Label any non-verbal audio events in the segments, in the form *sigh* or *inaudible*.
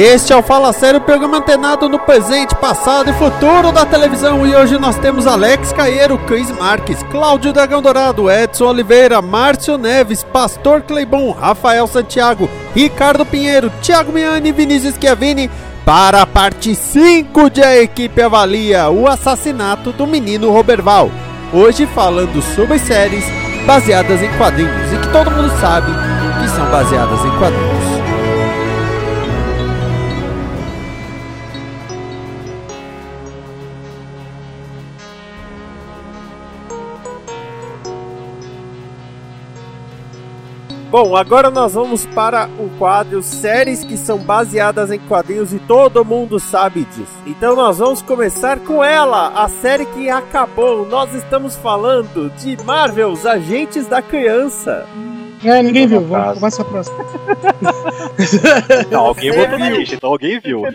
Este é o Fala Sério, programa antenado no presente, passado e futuro da televisão. E hoje nós temos Alex Caeiro, Cris Marques, Cláudio Dragão Dourado, Edson Oliveira, Márcio Neves, Pastor Cleibon, Rafael Santiago, Ricardo Pinheiro, Thiago Miani Vinícius Chiavini para a parte 5 de A Equipe Avalia, o assassinato do menino Roberval. Hoje falando sobre séries baseadas em quadrinhos e que todo mundo sabe que são baseadas em quadrinhos. Bom, agora nós vamos para o quadro séries que são baseadas em quadrinhos e todo mundo sabe disso. Então nós vamos começar com ela, a série que acabou. Nós estamos falando de Marvel's Agentes da Criança. É, ninguém viu. Vamos começar a próxima. *laughs* Não, alguém botou na lista, então alguém viu. Eu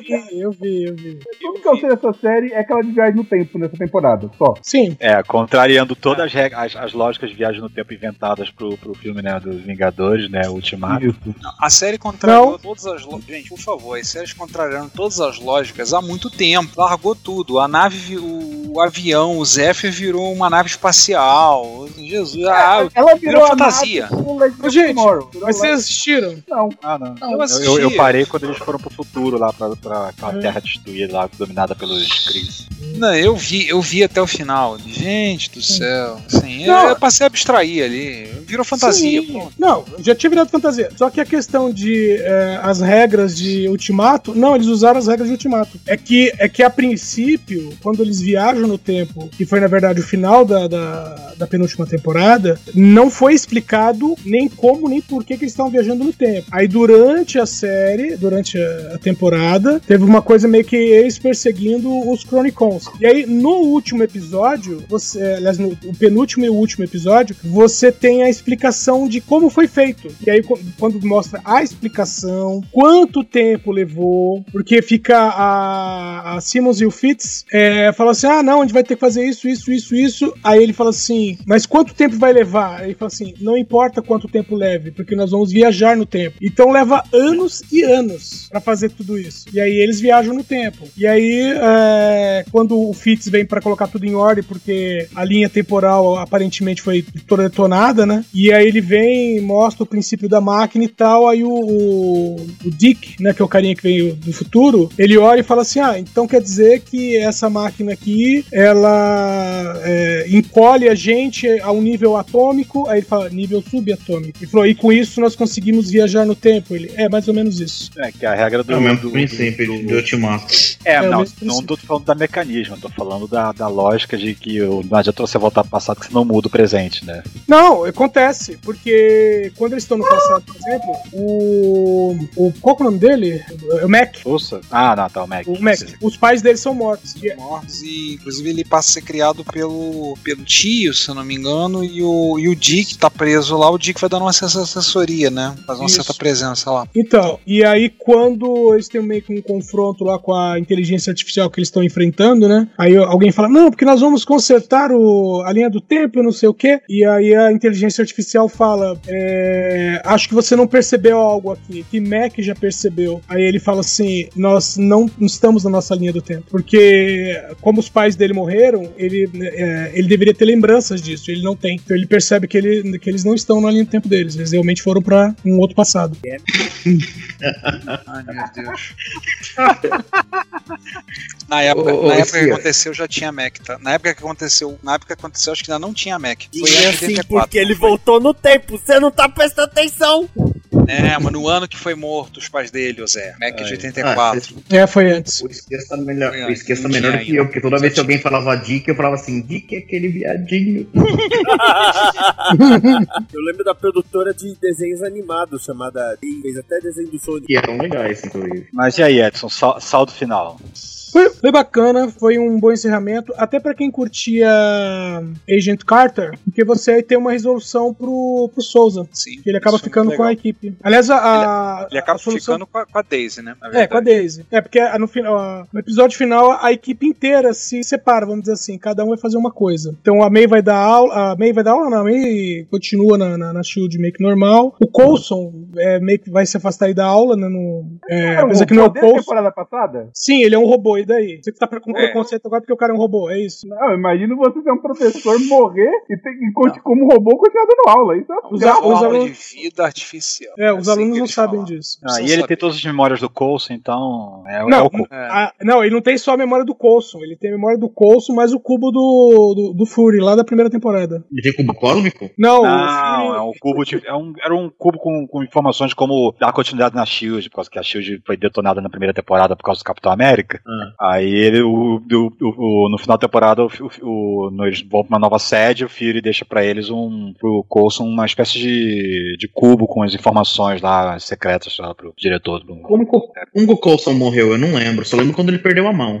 vi, eu vi, eu vi. Tudo que eu sei dessa série é que ela de viagem no tempo nessa temporada, só. Sim. É, contrariando todas as, regras, as, as lógicas de viagem no tempo inventadas pro, pro filme, né, dos Vingadores, né, Ultimato. A série contrariou todas as lógicas. Gente, por favor, as séries contrariaram todas as lógicas há muito tempo. Largou tudo. A nave, o, o avião, o Zephyr virou uma nave espacial. Jesus, ah, ela virou, a fantasia. Gente, Mas vocês assistiram? Não. Ah, não. Eu Eu, assisti. eu, eu parei quando eles foram pro futuro lá, pra, pra aquela terra destruída lá, dominada pelos Cris. Não, eu vi, eu vi até o final. Gente do céu. Assim, eu, Não. eu passei a abstrair ali. Virou fantasia. Sim. pô. Não, já tinha virado fantasia. Só que a questão de eh, as regras de Ultimato, não, eles usaram as regras de Ultimato. É que, é que a princípio, quando eles viajam no tempo, que foi na verdade o final da, da, da penúltima temporada, não foi explicado nem como, nem por que, que eles estavam viajando no tempo. Aí durante a série, durante a, temporada, teve uma coisa meio que eles perseguindo os Chronicons. E aí, no último episódio, você, aliás, no penúltimo e último episódio, você tem a explicação de como foi feito. E aí, quando mostra a explicação, quanto tempo levou, porque fica a, a Simmons e o Fitz é, assim: ah, não, a gente vai ter que fazer isso, isso, isso, isso. Aí ele fala assim: mas quanto tempo vai levar? Aí ele fala assim: não importa quanto tempo leve, porque nós vamos viajar no tempo. Então leva anos e anos pra fazer tudo isso. E aí eles viajam no tempo. E aí, é, quando o Fitz vem pra colocar tudo em ordem, porque a linha temporal aparentemente foi toda detonada, né? E aí ele vem, mostra o princípio da máquina e tal. Aí o, o, o Dick, né, que é o carinha que veio do futuro, ele olha e fala assim: ah, então quer dizer que essa máquina aqui ela é, encolhe a gente a um nível atômico. Aí ele fala: nível subatômico. E falou: e com isso nós conseguimos viajar no tempo. Ele é mais ou menos isso. É, que a regra do. É o mesmo do- princípio do- de Ultimato. É, É não, não tô falando da mecanismo, tô falando da, da lógica de que o- não adianta você voltar pro passado que você não muda o presente, né? Não, acontece, porque quando eles estão no passado, por exemplo, o. o qual que é o nome dele? É o Mac. Ouça. Ah, não, tá, o Mac. O Mac. Os pais dele são mortos. E- mortos e inclusive ele passa a ser criado pelo, pelo tio, se eu não me engano, e o, e o Dick tá preso lá, o Dick vai dando uma assessoria, né? Faz uma Isso. certa presença lá. Então, e aí quando eles têm meio que um confronto lá com a inteligência artificial que eles estão enfrentando, né? Aí alguém fala, não, porque nós vamos consertar o, a linha do tempo e não sei o quê. E aí a inteligência artificial fala, é, acho que você não percebeu algo aqui, que Mac já percebeu. Aí ele fala assim, nós não estamos na nossa linha do tempo. Porque como os pais dele morreram, ele, é, ele deveria ter lembranças disso, ele não tem. Então ele percebe que, ele, que eles não estão na linha do tempo deles, eles realmente foram pra um outro passado. Ai, meu Deus. *laughs* Na época, Ô, ô, na época esse- que aconteceu já tinha Mac, tá? Na época que aconteceu, na época que aconteceu, acho que ainda não tinha Mac. Foi E assim, 84. porque ele voltou no tempo, você não tá prestando atenção. É, mas no ano que foi morto os pais dele, o Zé. Mac de Ah, 84. vocês- É, foi antes. o esqueço tá melhor, o tá melhor que eu, porque toda vez que alguém falava Dick, eu falava assim, Dick é aquele viadinho. *laughs* Eu lembro da produtora de desenhos animados chamada. Fez até desenho do Sonic. Que eram legais, inclusive. Mas e aí, Edson, sal- saldo final. Foi, foi bacana, foi um bom encerramento, até pra quem curtia Agent Carter, porque você aí tem uma resolução pro, pro Souza. Sim. Ele acaba é ficando muito com a equipe. Aliás, a. a Ele acaba a solução- ficando com a, com a Daisy, né? na É, com a. Daisy. É, porque no, final, no episódio final a equipe inteira se separa, vamos dizer assim, cada um vai fazer uma coisa. Então a May vai dar aula, a May vai dar aula, não, a May continua na, na, na Shield meio que normal. O Coulson é, meio que vai se afastar aí da aula, né? No, é, Era um apesar que não é o Coulson. temporada passada? Sim, ele é um robô, e daí? Você que tá com É. preconceito agora porque o cara é um robô, é isso? Não, imagina você ser um professor, morrer e ter que, conti- como robô, continuar dando aula. Isso é Os, a- Forma alunos, de vida artificial. é, os assim alunos não sabem falam. disso. Ah, e ele saber. tem todas as memórias do Coulson, então é, é Não, o cu. É. Ah, não, ele não tem só a memória do Coulson, ele tem a memória do Coulson, mas o cubo do, do, do Fury, lá da primeira temporada. Ele tem cubo cósmico? Não, o Não, Fury- é um cubo de, é um, era um cubo com, com informações de como dar continuidade na Shield, por causa que a Shield foi detonada na primeira temporada por causa do Capitão América. Aí ele, o, o- o- o- no final da temporada, o, o, no- eles vão pra uma nova sede, o Fury deixa pra eles um, pro Coulson uma espécie de, de cubo com as informações lá secretas lá pro diretor do. Como, o- como que o Coulson morreu? Eu não lembro. Só lembro quando ele perdeu a mão.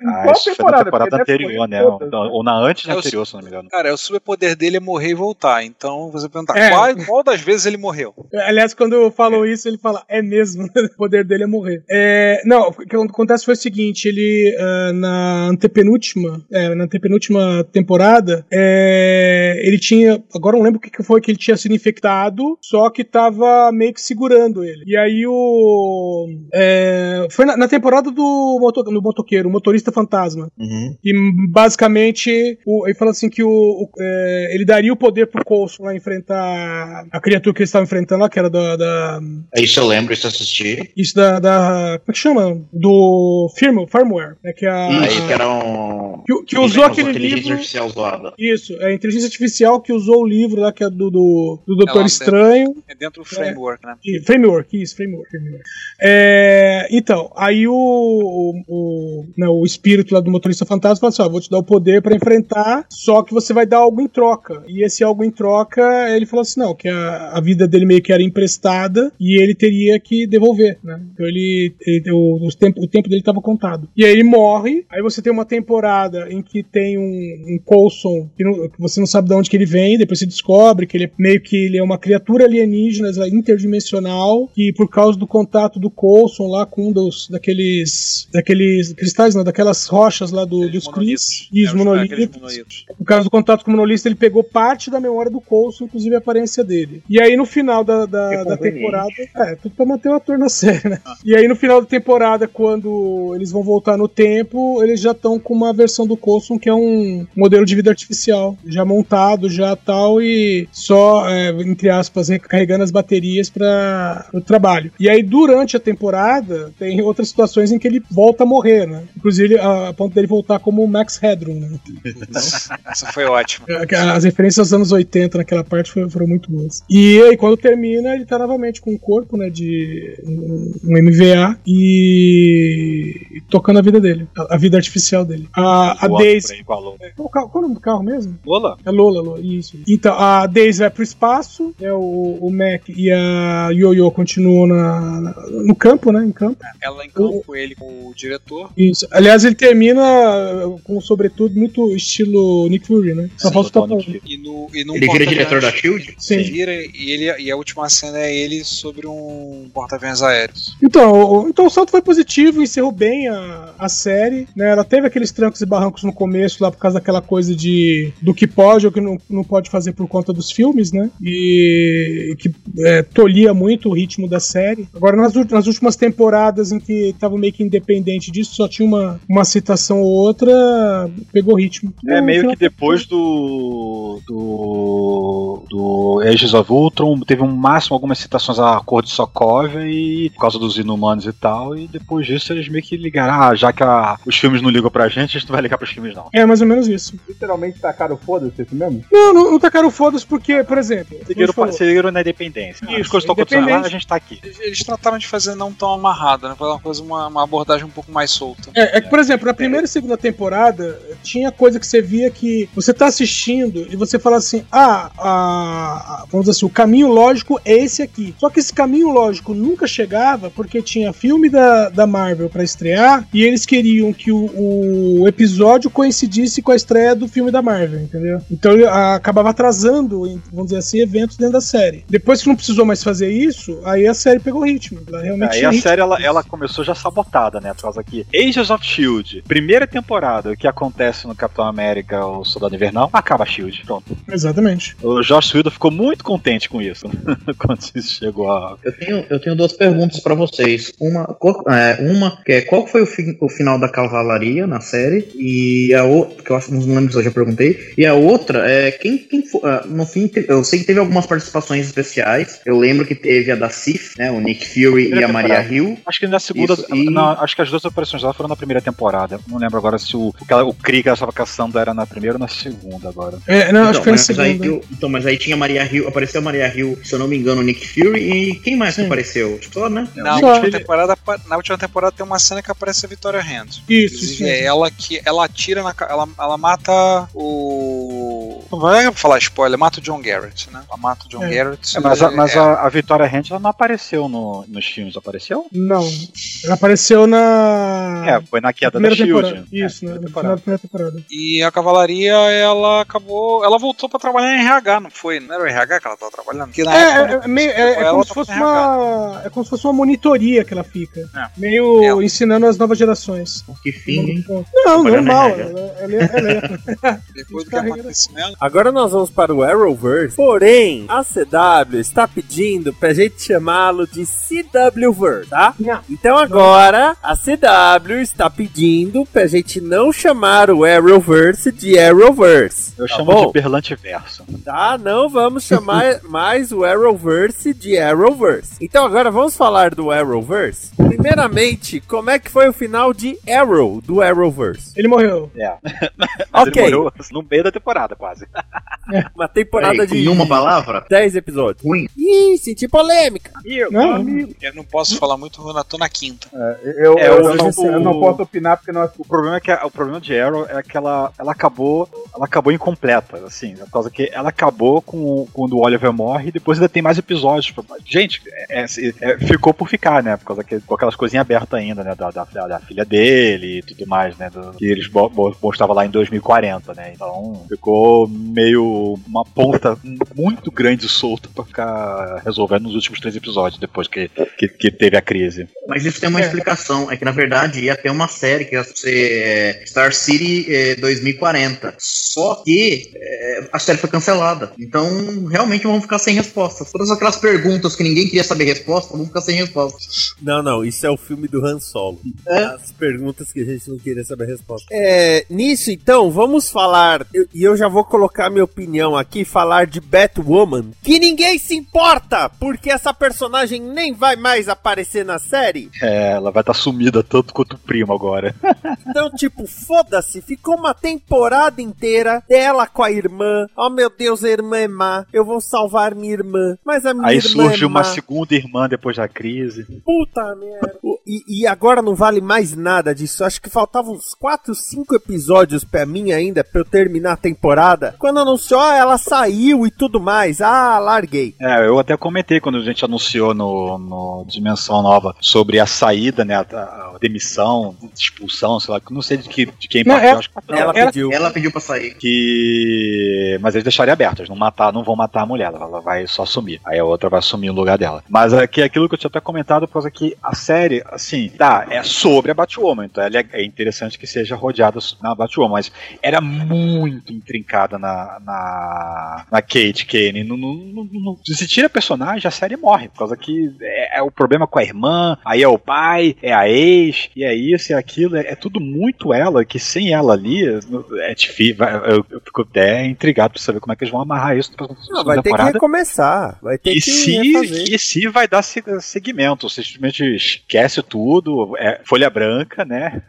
É, em Ah, qual isso foi na temporada? temporada deve anterior, né? todas. Ou na antes da É, o- anterior, se não me engano. Cara, o superpoder dele é morrer e voltar. Então você perguntar É. qual, qual das vezes ele morreu? Aliás, quando falou isso, ele fala, é mesmo, *laughs* o poder dele é morrer. É, não, o que acontece foi o seguinte, ele, ah, na antepenúltima, é, na antepenúltima temporada, é, ele tinha, agora eu não lembro o que que foi que ele tinha sido infectado, só que tava meio que segurando ele. E aí o... é, foi na, na temporada do, moto, do motoqueiro, o motorista fantasma. Uhum. E basicamente o- ele fala assim que o, o- é, ele daria o poder pro Coulson lá enfrentar a criatura que eles estavam enfrentando lá, que era da. da- Isso eu lembro, isso eu assisti. isso da, da- Como é que chama? Do firm, firmware, né? Que, a, Isso, que era um. que, que usou aquele inteligência livro. artificial zoada. Isso, é a inteligência artificial que usou o livro lá, que é do, do, do Doutor Ela- Estranho. É dentro do framework, né? E- Framework, isso, framework. framework. É, então, aí o, o, o, né, o espírito lá do motorista fantasma fala assim: ó, vou te dar o poder pra enfrentar, só que você vai dar algo em troca. E esse algo em troca, ele falou assim: não, que a, a vida dele meio que era emprestada e ele teria que devolver, né? Então ele, ele- o, os tempo, o tempo dele estava contado. E aí ele morre, aí você tem uma temporada em que tem um, um Coulson que, não- que você não sabe de onde que ele vem, depois você descobre que ele é meio que ele é uma criatura alienígena interdimensional que por causa do contato do Coulson lá com um dos daqueles daqueles cristais, não, daquelas rochas lá do, dos Chris, e os É, monolitos. monolitos. Por causa do contato com o monolista, ele pegou parte da memória do Coulson, inclusive a aparência dele. E aí no final da, da, da temporada. É, tudo pra manter o ator na *laughs* série, né? E aí no final da temporada, quando eles vão voltar no tempo, eles já estão com uma versão do Coulson que é um modelo de vida artificial, já montado, já tal, e só, é, entre aspas, recarregando as baterias para o trabalho. E aí durante a temporada, tem outras situações em que ele volta a morrer, né? Inclusive a, ponto dele voltar como o Max Headroom, né? Essa foi ótima. As referências aos anos 80 naquela parte foram, muito boas. E aí, quando termina, ele tá novamente com um corpo, né, de um, MVA e tocando a vida dele, a, vida artificial dele. A, a Daisy. Lola. Qual, qual é o nome do carro mesmo? Lola? É Lola, Lola, isso. Então, a Daisy vai pro espaço, né, o, o Mac e a Yo-Yo continuam na, na- no campo, né, em campo. Ela em campo, ele com o diretor. Isso. Aliás, ele termina com, sobretudo, muito estilo Nick Fury, né? Só Sim, falta. Nick E, no, e num Ele vira diretor da Shield? Sim. Vira, e, ele, e a última cena é ele sobre um porta-aviões aéreos. Então, o- então o salto foi positivo, encerrou bem a, a série, né? Ela teve aqueles trancos e barrancos no começo, lá por causa daquela coisa de do que pode ou que não, não pode fazer por conta dos filmes, né? E que é, tolhia muito o ritmo da série. Agora, nas, nas últimas temporadas em que tava meio que independente disso, só tinha uma, uma citação ou outra, pegou ritmo. É meio que depois do. do. do Ages of Ultron, teve um máximo algumas citações à cor de Sokovia e por causa dos inumanos e tal, e depois disso eles meio que ligaram, ah, já que a- os filmes não ligam pra gente, a gente não vai ligar pros filmes não. É mais ou menos isso. Literalmente tacaram foda-se esse mesmo? Não, não, não tacaram foda-se porque, por exemplo. Seguiram, falou- seguiram na independência. Isso, As coisas estão acontecendo lá, a gente tá aqui. Eles trataram de fazer não tão amarrado, né? Fazer uma coisa, uma, uma abordagem um pouco mais solta. É, é que, por exemplo, na primeira e segunda temporada, tinha coisa que você via que você tá assistindo e você fala assim: ah, a- a- vamos dizer assim, o caminho lógico é esse aqui. Só que esse caminho lógico nunca chegava porque tinha filme da, da Marvel pra estrear e eles queriam que o, o episódio coincidisse com a estreia do filme da Marvel, entendeu? Então ele, a- acabava atrasando, vamos dizer assim, eventos dentro da série. Depois que não precisou mais fazer isso, aí a série pegou ritmo. Ela realmente Aí tinha a ritmo. série ela, ela começou já sabotada, né? Por causa que Agents of Shield, primeira temporada, o que acontece no Capitão América, o Soldado Invernal, acaba a Shield. Pronto. Exatamente. O Josh Whedon ficou muito contente com isso *laughs* quando isso chegou a. Eu tenho, eu tenho duas perguntas pra vocês. Uma, qual, é, uma que é qual foi o, fi- o final da cavalaria na série? E a outra, que eu acho que não lembro se eu já perguntei. E a outra é quem, quem ah, no fim, eu sei que teve algumas participações especiais. Eu lembro que teve a da Sif, né? O Nick Fury e a Maria Hill. Acho que na segunda. Isso, e- na- acho que as duas operações dela foram na primeira temporada. Não lembro agora se o, o, que ela- o Kree que ela estava caçando era na primeira ou na segunda agora. É, não, acho Então que foi na mas, aí, segunda. eu- então, mas aí tinha a Maria Hill, apareceu a Maria Hill, se eu não me engano, o Nick Fury e quem mais que apareceu? Só, né? Na Só. última, temporada, na última temporada tem uma cena que aparece a Victoria Hand. Isso, isso. Inclusive, é ela que ela atira na. Ela, ela mata o. Não vai falar spoiler, mata o John Garrett, né? Ela mata o John É. Garrett. É, mas a, mas é, a, a Victoria Hand ela não apareceu no, nos filmes, apareceu? Não. Ela apareceu na. É, foi na queda da primeira Shield. temporada. Isso, É, né? temporada. final da primeira temporada. E a cavalaria, ela acabou. Ela voltou pra trabalhar em RH, não foi? Não era o RH que ela tava trabalhando? Porque na É, época, é, é meio- é- é como se fosse uma. É como se fosse uma monitoria que ela fica. É. Meio É. ensinando as novas gerações. Que fim? Não, Trabalhando normal. Ela, ela, ela, ela, *laughs* depois do que aconteceu, Agora nós vamos para o Arrowverse. Porém, a CW está pedindo pra gente chamá-lo de CWverse, tá? Não. Então agora a CW está pedindo pra gente não chamar o Arrowverse de Arrowverse. Eu tá chamo bom? de Berlante Verso. Tá, não vamos chamar *laughs* mais o Arrowverse de Arrowverse. Então agora vamos falar do Arrowverse. Primeiramente, como é que foi o final de Arrow, do Arrowverse? Ele morreu. É. *laughs* Ok. Ele morreu no meio da temporada, quase. *laughs* Uma temporada Peraí, de em uma palavra? 10 episódios. Ruim. Ih, senti polêmica. Não, eu não posso falar muito, eu tô na quinta. Eu, É, eu, o- não, o- eu não posso opinar porque não O problema é que a- o problema de Arrow é que ela, ela acabou ela acabou incompleta, assim, por causa que ela acabou com quando o Oliver morre e depois ainda tem mais episódios. pra- Gente, é- é- é- ficou por ficar, né? Por causa que com aquelas coisinhas abertas ainda, né? Da, da, da filha dele e tudo mais, né? do- que eles mostravam lá em 2040, né? Então ficou meio uma ponta muito grande solta pra ficar resolvendo nos últimos três episódios, depois que, que, que teve a crise. Mas isso tem uma É. explicação. É que na verdade ia ter uma série que ia ser é, Star City é, 2040. Só que é, a série foi cancelada. Então realmente vamos ficar sem respostas. Todas aquelas perguntas que ninguém queria saber resposta, vamos ficar sem respostas. Não, não, isso é o filme do Han Solo. As perguntas que a gente não queria saber a resposta. É, nisso então, vamos falar, eu- e eu, já vou colocar minha opinião aqui, falar de Batwoman, que ninguém se importa, porque essa personagem nem vai mais aparecer na série. É, ela vai estar sumida tanto quanto o primo agora. Então, tipo, foda-se, ficou uma temporada inteira dela com a irmã. Oh meu Deus, a irmã é má, eu vou salvar minha irmã. Mas a minha Aí irmã surge é uma má. segunda irmã depois da crise. Puta merda. E, e agora não vale mais nada disso. Acho que faltavam uns 4, 5 episódios pra mim ainda, pra eu terminar a temporada. Quando anunciou, ah, ela saiu e tudo mais. Ah, larguei. É, eu até comentei quando a gente anunciou no, no Dimensão Nova sobre a saída, né? A, a demissão, expulsão, sei lá, não sei de, que, de quem Não, partiu, é- acho que Ela, Ela- pediu. Ela pediu pra sair. que. Mas eles deixaram abertas, não matar, não vão matar a mulher, ela vai só sumir. Aí a outra vai assumir o lugar dela. Mas aqui é aquilo que eu tinha até comentado, por causa que a série, assim, tá, é sobre a Batwoman, então ela é, é interessante que seja rodeada na Batwoman, mas era muito intrincada na, na, na Kate Kane. No, no, no, no- se tira a personagem, a série morre, por causa que é, é o problema com a irmã, aí é o pai, é a ex, e é isso e aquilo. É, é tudo muito ela, que sem ela ali, é difícil. Eu, eu fico até intrigado pra saber como é que eles vão amarrar isso pra Não, vai ter que temporada. recomeçar. Vai ter E que se, refazer. e se vai dar se- segmento, você simplesmente esquece tudo, é folha branca, né?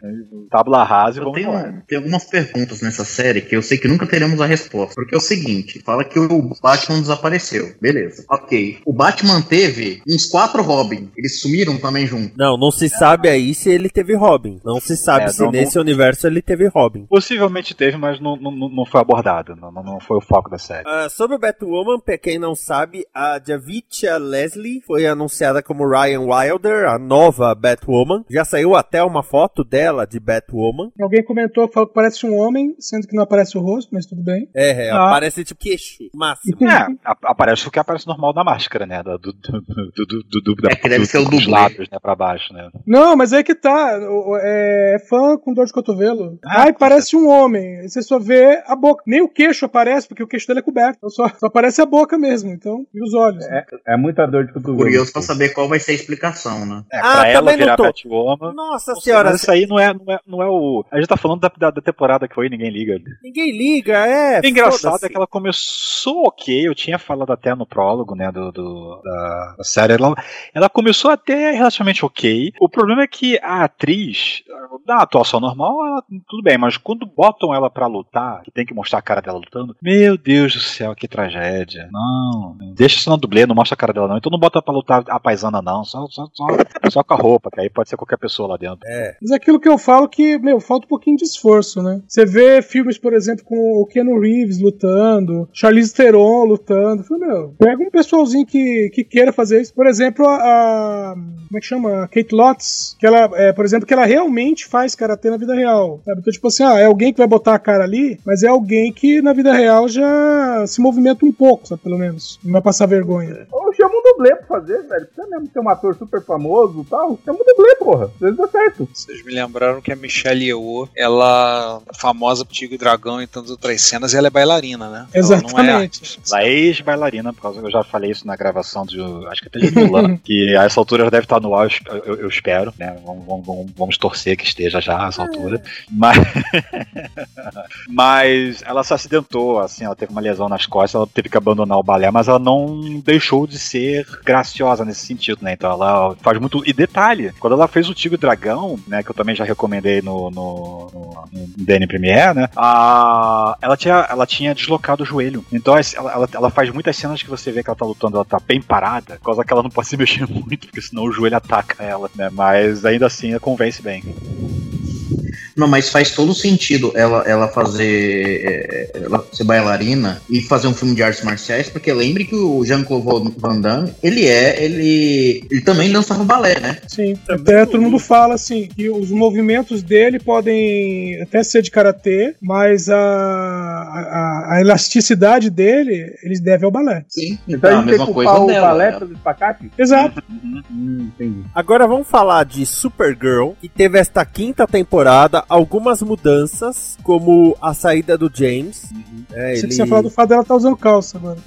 Tabla rasa e Eu vamos tenho, embora. tem algumas perguntas nessa série que eu sei que nunca teremos a resposta. Porque é o seguinte: fala que o Batman desapareceu. Beleza. Ok. O Batman teve uns quatro Robin. Eles sumiram também junto. Não, não se sabe aí se ele teve Robin. Não se sabe É, se não- nesse universo ele teve Robin. Possivelmente teve, mas não, não, não foi abordado, não, não- não foi o foco da série. Ah, sobre o Batwoman, pra quem não sabe, a Javicia Leslie foi anunciada como Ryan Wilder, a nova Batwoman. Já saiu até uma foto dela de Batwoman. Alguém comentou, falou que parece um homem, sendo que não aparece o rosto, mas tudo bem. É, é Ah. aparece tipo queixo, máximo. É, aparece o que aparece normal da máscara, né? Do, do, do, do, do, do, da- É que deve do- ser o dos lábios, né? Pra baixo, né? Não, mas é que tá. É fã com dor de cotovelo. Ah, Ai, parece um homem. Você só vê a boca. Nem o queixo aparece, porque o queixo dele é coberto. Então só, só aparece a boca mesmo. Então, e os olhos. né? É muita dor de cotovelo. Curioso pra saber qual vai ser a explicação, né? É, Ah, pra ela também não virar tô. Batwoman. Nossa senhora, mas isso aí não é, não, é, não é o. A gente tá falando da, da, da temporada que foi e ninguém liga. ninguém liga, é. O engraçado é que ela começou ok, eu tinha falado até no prólogo, né, do, do- da, da série, ela, ela começou até relativamente ok. O problema é que a atriz, na atuação normal, ela, tudo bem, mas quando botam ela pra lutar, que tem que mostrar a cara dela lutando, meu Deus do céu, que tragédia. Não, deixa isso na dublê, não mostra a cara dela não. Então não bota pra lutar a paisana não, só, só, só, só com a roupa, que aí pode ser qualquer pessoa lá dentro. É. Mas é aquilo que eu falo que, meu, falta um pouquinho de esforço, né? Você vê filmes, por exemplo, com o Keanu Reeves lutando, Charlize Theron lutando. Fala, meu, pega um pessoalzinho que, que queira fazer isso. Por exemplo, a, a- Como é que chama? A Kate Lotz, que ela, é, por exemplo, que ela realmente faz karatê na vida real. Sabe? Então, tipo assim, ah, é alguém que vai botar a cara ali, mas é alguém que na vida real já se movimenta um pouco, sabe? Pelo menos. Não vai passar vergonha. Dublê pra fazer, velho. Precisa mesmo ser um ator super famoso e tal. Chama um dublê, porra. Às vezes dá certo. Vocês me lembraram que a Michelle Yeoh, ela é famosa por Tigre e Dragão e tantas outras cenas, e ela é bailarina, né? Ela não é Exatamente. artista. Ela é ex-bailarina, por causa eu já falei isso na gravação de. Acho que até de Mulan. *laughs* que a essa altura já deve estar no ar, eu eu, eu espero, né? Vamos, vamos- vamos- vamos torcer que esteja já a essa altura. Mas. *laughs* mas ela se acidentou, assim, ela teve uma lesão nas costas, ela teve que abandonar o balé, mas ela não deixou de ser graciosa nesse sentido, né? Então ela faz muito. E detalhe, quando ela fez o Tigre Dragão, né? Que eu também já recomendei no, no, no, no DN Premiere, né? A, ela, tinha, ela tinha deslocado o joelho. Então ela, ela, ela faz muitas cenas que você vê que ela tá lutando, ela tá bem parada, por causa que ela não pode se *laughs* mexer muito, porque senão o joelho ataca ela, né? Mas ainda assim ela convence bem. Não, mas faz todo sentido ela, ela fazer. é, ela ser bailarina e fazer um filme de artes marciais, porque lembre que o Jean-Claude Van Damme, ele é. Ele, ele também dançava balé, né? Sim, até todo mundo fala assim que os movimentos dele podem até ser de karatê, mas a, a, a elasticidade dele eles devem ao balé. Sim. Então Então, a a mesma que coisa culpar o dela. balé né? espacate? Exato. Hum, entendi. Agora vamos falar de Supergirl, que teve esta quinta temporada algumas mudanças, como a saída do James. É, Você ele... tinha falado do fato dela tá usando calça agora.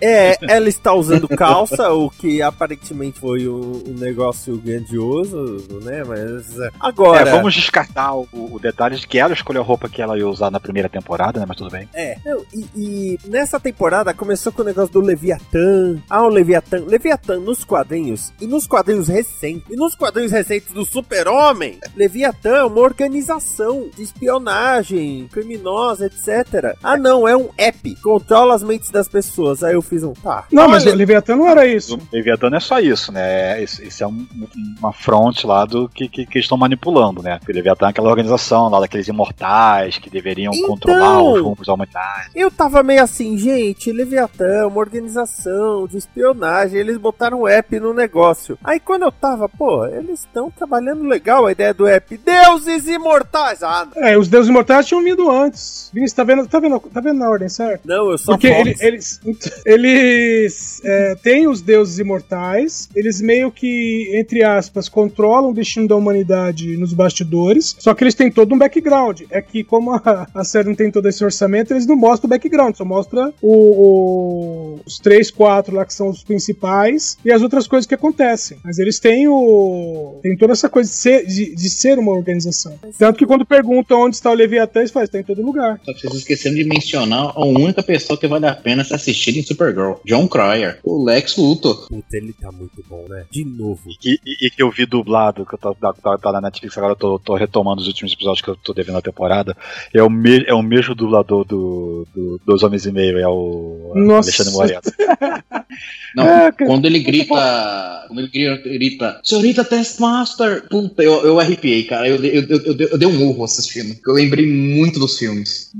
é, ela está usando calça, o que aparentemente foi um, um negócio grandioso, né? Mas é, agora. É, vamos descartar o, o detalhe de que ela escolheu a roupa que ela ia usar na primeira temporada, né? Mas tudo bem. É, e, e nessa temporada começou com o negócio do Leviatã. Ah, o Leviatã. Leviatã nos quadrinhos, e nos quadrinhos recentes, e nos quadrinhos recentes do Super-Homem, Leviatã é uma organização de espionagem, criminosa, etc. Ah, não, é um app. Controla as mentes das pessoas. Aí eu fiz um. Tá. Não, mas Olha, o Leviatã não era isso. O Leviathan não é só isso, né? Esse, esse é um- uma fronte lá do que, que, que eles estão manipulando, né? Porque o Leviathan é aquela organização lá daqueles imortais que deveriam Então. controlar os rumos da humanidade. Eu tava meio assim, gente, Leviatã, uma organização de espionagem, eles botaram um app no negócio. Aí quando eu tava, pô, eles estão trabalhando legal a ideia do app. Deuses imortais! Ah, não. É, os deuses imortais tinham vindo antes. Vinícius, tá vendo, tá vendo, tá vendo na ordem, certo? não, eu só Porque ele- eles. Eles é, têm os deuses imortais, eles meio que, entre aspas, controlam o destino da humanidade nos bastidores, só que eles têm todo um background. É que, como a, a série não tem todo esse orçamento, eles não mostram o background, só mostra o, o- os três, quatro lá que são os principais e as outras coisas que acontecem. Mas eles têm o. tem toda essa coisa de ser, de, de ser uma organização. Tanto que quando perguntam onde está o Leviatã, eles falam, está em todo lugar. Só que vocês esqueceram de mencionar a única pessoa que vale a pena se assistir em Supergirl. John Cryer. O Lex Luthor. Puta, ele tá muito bom, né? De novo. E, e- e que eu vi dublado, que eu tô, tá, tá- tá na Netflix, agora eu tô, tô retomando os últimos episódios que eu tô devendo a temporada. É o, me, é o mesmo dublador do, do- dos Homens e Meio, é o Nossa. Alexandre Moreto. *laughs* Não, É, quando ele grita. Quando ele grita, grita Senhorita Taskmaster! Puta, eu, eu arrepiei, cara. Eu, eu, eu, eu, eu dei um urro assistindo. Eu lembrei muito dos filmes.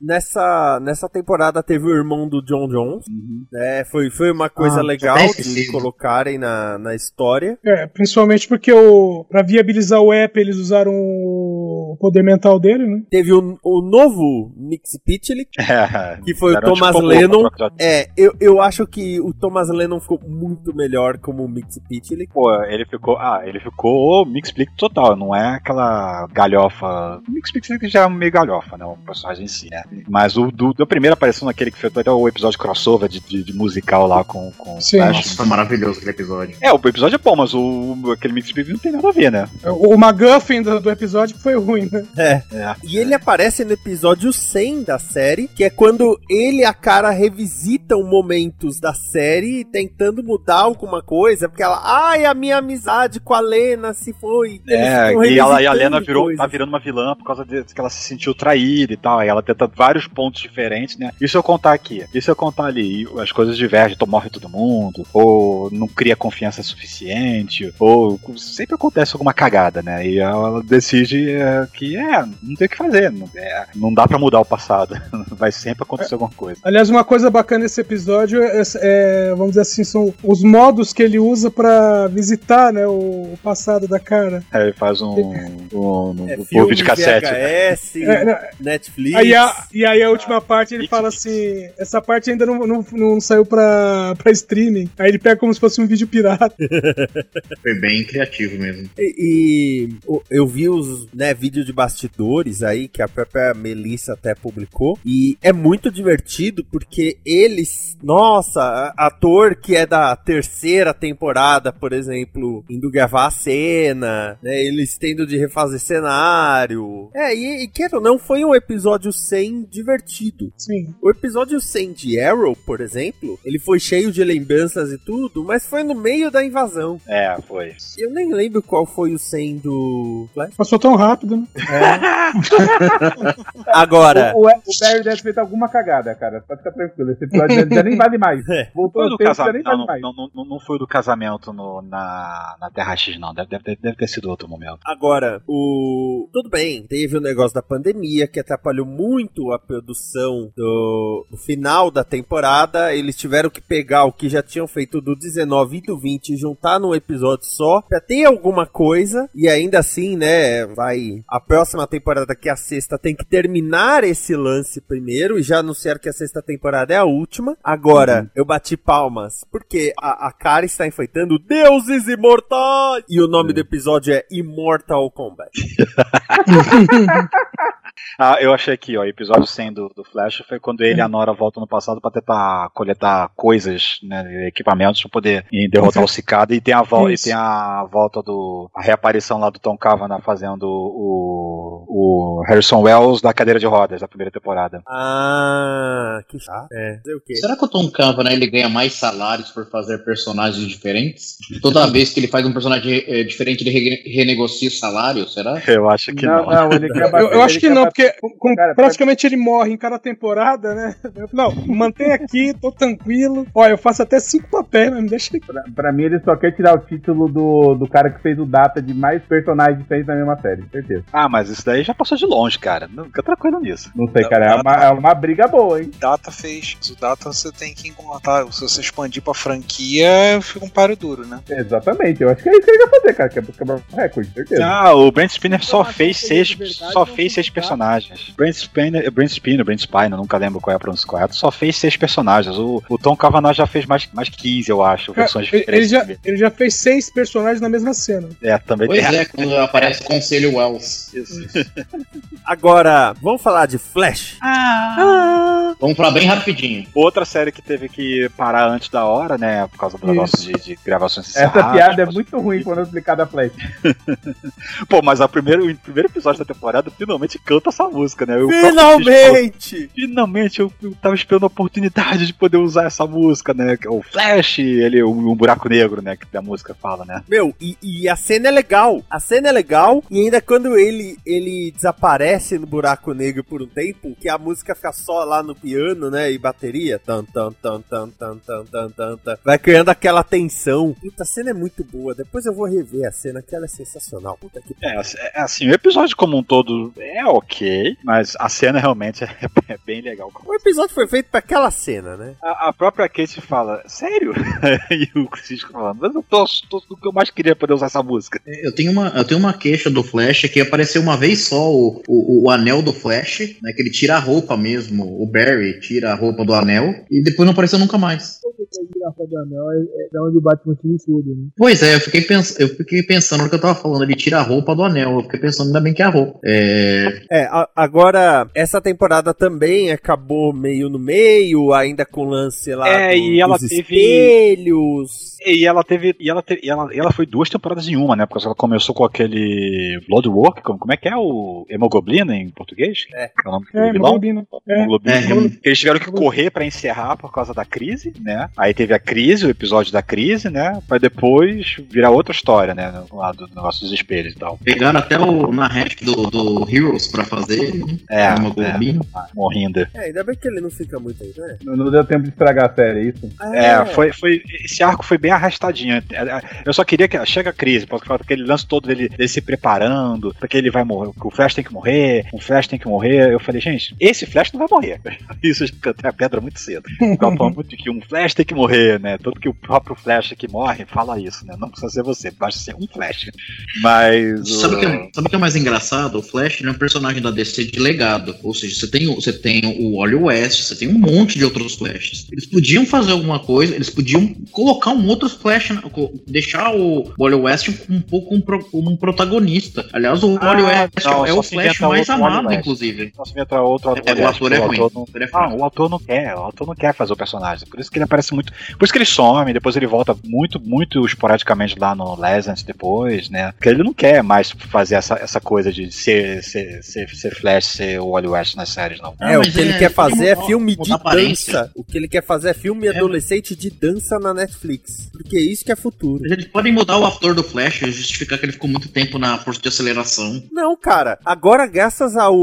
Nessa, nessa temporada teve o irmão do John Jones, né? Foi, foi uma coisa Ah, legal até de colocarem na, na história. É, principalmente porque o, pra viabilizar o app, eles usaram o poder mental dele, né? Teve o, o novo Mix Pitchlick, *laughs* É, que foi o tipo Thomas como Lennon. É, eu, eu acho que o Thomas Lennon ficou muito melhor como Mix Pitchlick. Pô, ele ficou. Ah, ele ficou Mixplick total, não é aquela galhofa. Mixplick já é meio galhofa, né? O personagem em si, né? Mas o do, da primeira aparição naquele que fez até o episódio crossover de, de, de musical lá com, com Sim. Flash. Nossa, foi maravilhoso aquele episódio. É, o episódio é bom, mas o, aquele Mixplick não tem nada a ver, né? O, o McGuffin do, do episódio foi ruim, né? É. É. E ele aparece no episódio 100 da série, que é quando ele e a cara revisitam momentos da série tentando mudar alguma coisa, porque ela, ai, a minha amizade com a Lena se foi. É, e, ela, e a Lena virou, coisas. tá virando uma vilã por causa de que ela se sentiu traída e tal. Aí ela tenta vários pontos diferentes, né? Isso eu contar aqui, isso eu contar ali. E as coisas divergem, então morre todo mundo, ou não cria confiança suficiente, ou sempre acontece alguma cagada, né? E ela decide é, que é, não tem o que fazer, não, é, não dá pra mudar o passado. *laughs* Vai sempre acontecer alguma coisa. Aliás, uma coisa bacana nesse episódio é, é, vamos dizer assim, são os modos que ele usa pra visitar, né, o, o passado da cara. Aí ele faz um, um, um, É, um filme de cassete. VHS, É, não, Netflix. Aí a, e aí a última parte ele fala assim: essa parte ainda não, não, não saiu pra, pra streaming. Aí ele pega como se fosse um vídeo pirata. *laughs* Foi bem criativo mesmo. E, e eu vi os né, vídeos de bastidores aí que a própria Melissa até publicou e é muito divertido porque eles, nossa, ator que é da terceira temporada, por exemplo, indo gravar a cena, né, eles tendo de refazer cenário. É, e, e quero ou não, foi um episódio 100 divertido. Sim. O episódio 100 de Arrow, por exemplo, ele foi cheio de lembranças e tudo, mas foi no meio da invasão. É, foi. Eu nem lembro qual foi o 100 do Flash. Passou tão rápido, né? Agora, O, o, o Barry deve ter feito alguma cagada, cara. Pode ficar tranquilo. Esse episódio já, já nem vale mais. É. Voltou Foi do tempo, já casamento. nem vale Não, mais. não, não, não, não foi do casamento no- na, na Terra X, não. Deve, deve, deve ter sido outro momento. agora, o. Tudo bem, teve o negócio da pandemia que atrapalhou muito a produção do, do final da temporada. Eles tiveram que pegar o que já tinham feito do 19 e do 20 e juntar num episódio só pra ter alguma coisa. E ainda assim, né, vai. A próxima temporada, que é a sexta, tem que terminar esse lance primeiro. E já anunciaram que a sexta temporada é a última. Agora, eu bati palmas porque a, a cara está enfeitando deuses imortais. E o nome do episódio é Immortal Kombat. *laughs* Ah, eu achei aqui, ó, episódio 100 do, do Flash foi quando ele e a Nora voltam no passado pra tentar coletar coisas, né, equipamentos pra poder derrotar o Cicada. E tem a volta e tem a volta do a reaparição lá do Tom Cavanagh fazendo o, o Harrison Wells da cadeira de rodas da primeira temporada. Ah, que chato. É, fazer o quê? Será que o Tom Cavanagh ele ganha mais salários por fazer personagens diferentes? Toda vez que ele faz um personagem eh, diferente, ele rene- renegocia o salário, será? Eu acho que não, não. não, ele quer *laughs* Eu, bater- eu acho ele que quer não, bater- porque com- com- Cara, praticamente ele morre em cada temporada, né? Eu- Não, mantém aqui, tô tranquilo. Olha, eu faço até cinco papéis, mas me deixa aqui. Pra, pra mim, ele só quer tirar o título do, do cara que fez o data de mais personagens diferentes na mesma série, certeza. Ah, mas isso isso daí já passou de longe, cara. Não fica tranquilo nisso. Não sei, cara. É uma, é uma briga boa, hein? Data fez. O Data você tem que encontrar. Se você expandir pra franquia, fica um páreo duro, né? Exatamente. Eu acho que é isso que ele vai fazer, cara. Que é quebrar o recorde, certeza. Ah, o Brent Spinner só Eu acho fez que seis, de verdade só fez seis personagens. Brent Spinner, Brent Spinner, Brent Spiner, nunca lembro qual é a pronúncia correta, só fez seis personagens. O, o Tom Cavanaugh já fez mais, mais 15, eu acho, Cara, versões ele, ele diferentes. já, ele já fez seis personagens na mesma cena. É, também Pois tem. é, quando aparece o Conselho Wells. Agora, vamos falar de Flash? Vamos falar bem rapidinho. Outra série que teve que parar antes da hora, né? Por causa do negócio de, de gravações Essa piada é muito ruim quando eu explicar da Flash. *laughs* Pô, mas a primeiro, o primeiro episódio da temporada finalmente canta essa música, né? Falou, Finalmente! Finalmente eu, eu tava esperando a oportunidade de poder usar essa música, né? que é O Flash, ele, um buraco negro, né? Que a música fala, né? Meu, e, e a cena é legal. A cena é legal. E ainda quando ele, ele desaparece no buraco negro por um tempo, que a música fica só lá no piano, né? E bateria. Tan, tan, tan, tan, tan, tan, tan, tan, tan. Vai criando aquela tensão. Puta, a cena é muito boa. Depois eu vou rever a cena, que ela é sensacional. Puta que É, assim- é, assim, o episódio como um todo é ok, mas a cena realmente é, *laughs* é bem legal. O episódio foi feito pra aquela cena, né? A, a própria Kate fala, sério? *laughs* e o Cisco falando, mas eu tô, tô o que eu mais queria poder usar essa música. Eu tenho uma, eu tenho uma queixa do Flash que apareceu uma vez só o, o, o anel do Flash, né? Que ele tira a roupa mesmo, o Barry tira a roupa do anel e depois não apareceu nunca mais. É da onde o Batman se tudo, né? Pois é, eu fiquei, pens eu fiquei pensando no que eu tava falando, ele tira a roupa do anel, eu fiquei pensando ainda bem que é a roupa. É, É, a- agora, essa temporada também acabou meio no meio, ainda com o lance lá É, do- e ela dos teve- espelhos. E ela teve. E ela, teve, e ela, e ela foi duas temporadas em uma, né? Porque ela começou com aquele Bloodwork, como, como é que é o Hemoglobina em português? É. o nome do É, vilão? Hemoglobina. É. Hemoglobina. É, Eles tiveram que correr pra encerrar por causa da crise, né? Aí teve a crise, o episódio da crise, né? Pra depois virar outra história, né? Lado do negócio dos espelhos e tal. pegaram até o na hash do, do Heroes pra fazer É, uma é, globina. morrendo. É, ainda bem que ele não fica muito aí, né? Não, não deu tempo de estragar a série, é isso? É, foi, foi. Esse arco foi bem arrastadinho. Eu só queria que. Chega a crise, porque aquele lance todo dele, dele se preparando, porque ele vai morrer, que o Flash tem que morrer, o Flash tem que morrer. Eu falei, gente, esse Flash não vai morrer. *laughs* Isso eu cantei a pedra muito cedo. Ficava *laughs* falando muito que um Flash tem que morrer, né? Tanto que o próprio Flash que morre fala isso, né? Não precisa ser você, basta ser um Flash. Mas. Sabe o que, é- sabe o que é mais engraçado? O Flash ele é um personagem da DC de legado. Ou seja, você tem, o- você tem o Wally West, você tem um monte de outros Flashes. Eles podiam fazer alguma coisa, eles podiam colocar um outro Flash, deixar o Wally West um pouco pro- como um protagonista. Aliás, o Ah, Wally West não, é só o se Flash mais amado, inclusive. Posso inventar outro É, o ator é ruim. ator não- O ator é Ah, o não quer, o autor não quer fazer o personagem. Por isso que ele aparece muito. Por isso que ele some, depois ele volta muito, muito esporadicamente lá no Legends depois, né? Porque ele não quer mais fazer essa, essa coisa de ser, ser, ser, ser Flash, ser o Wally West nas séries, não. Ah, é, o mas que ele é- quer fazer é filme de dança. O que ele quer fazer é filme adolescente de dança na Netflix. Porque isso que é futuro. Mas Eles podem mudar o ator do Flash e justificar que ele ficou muito tempo na força de aceleração. Não, cara. Agora, graças ao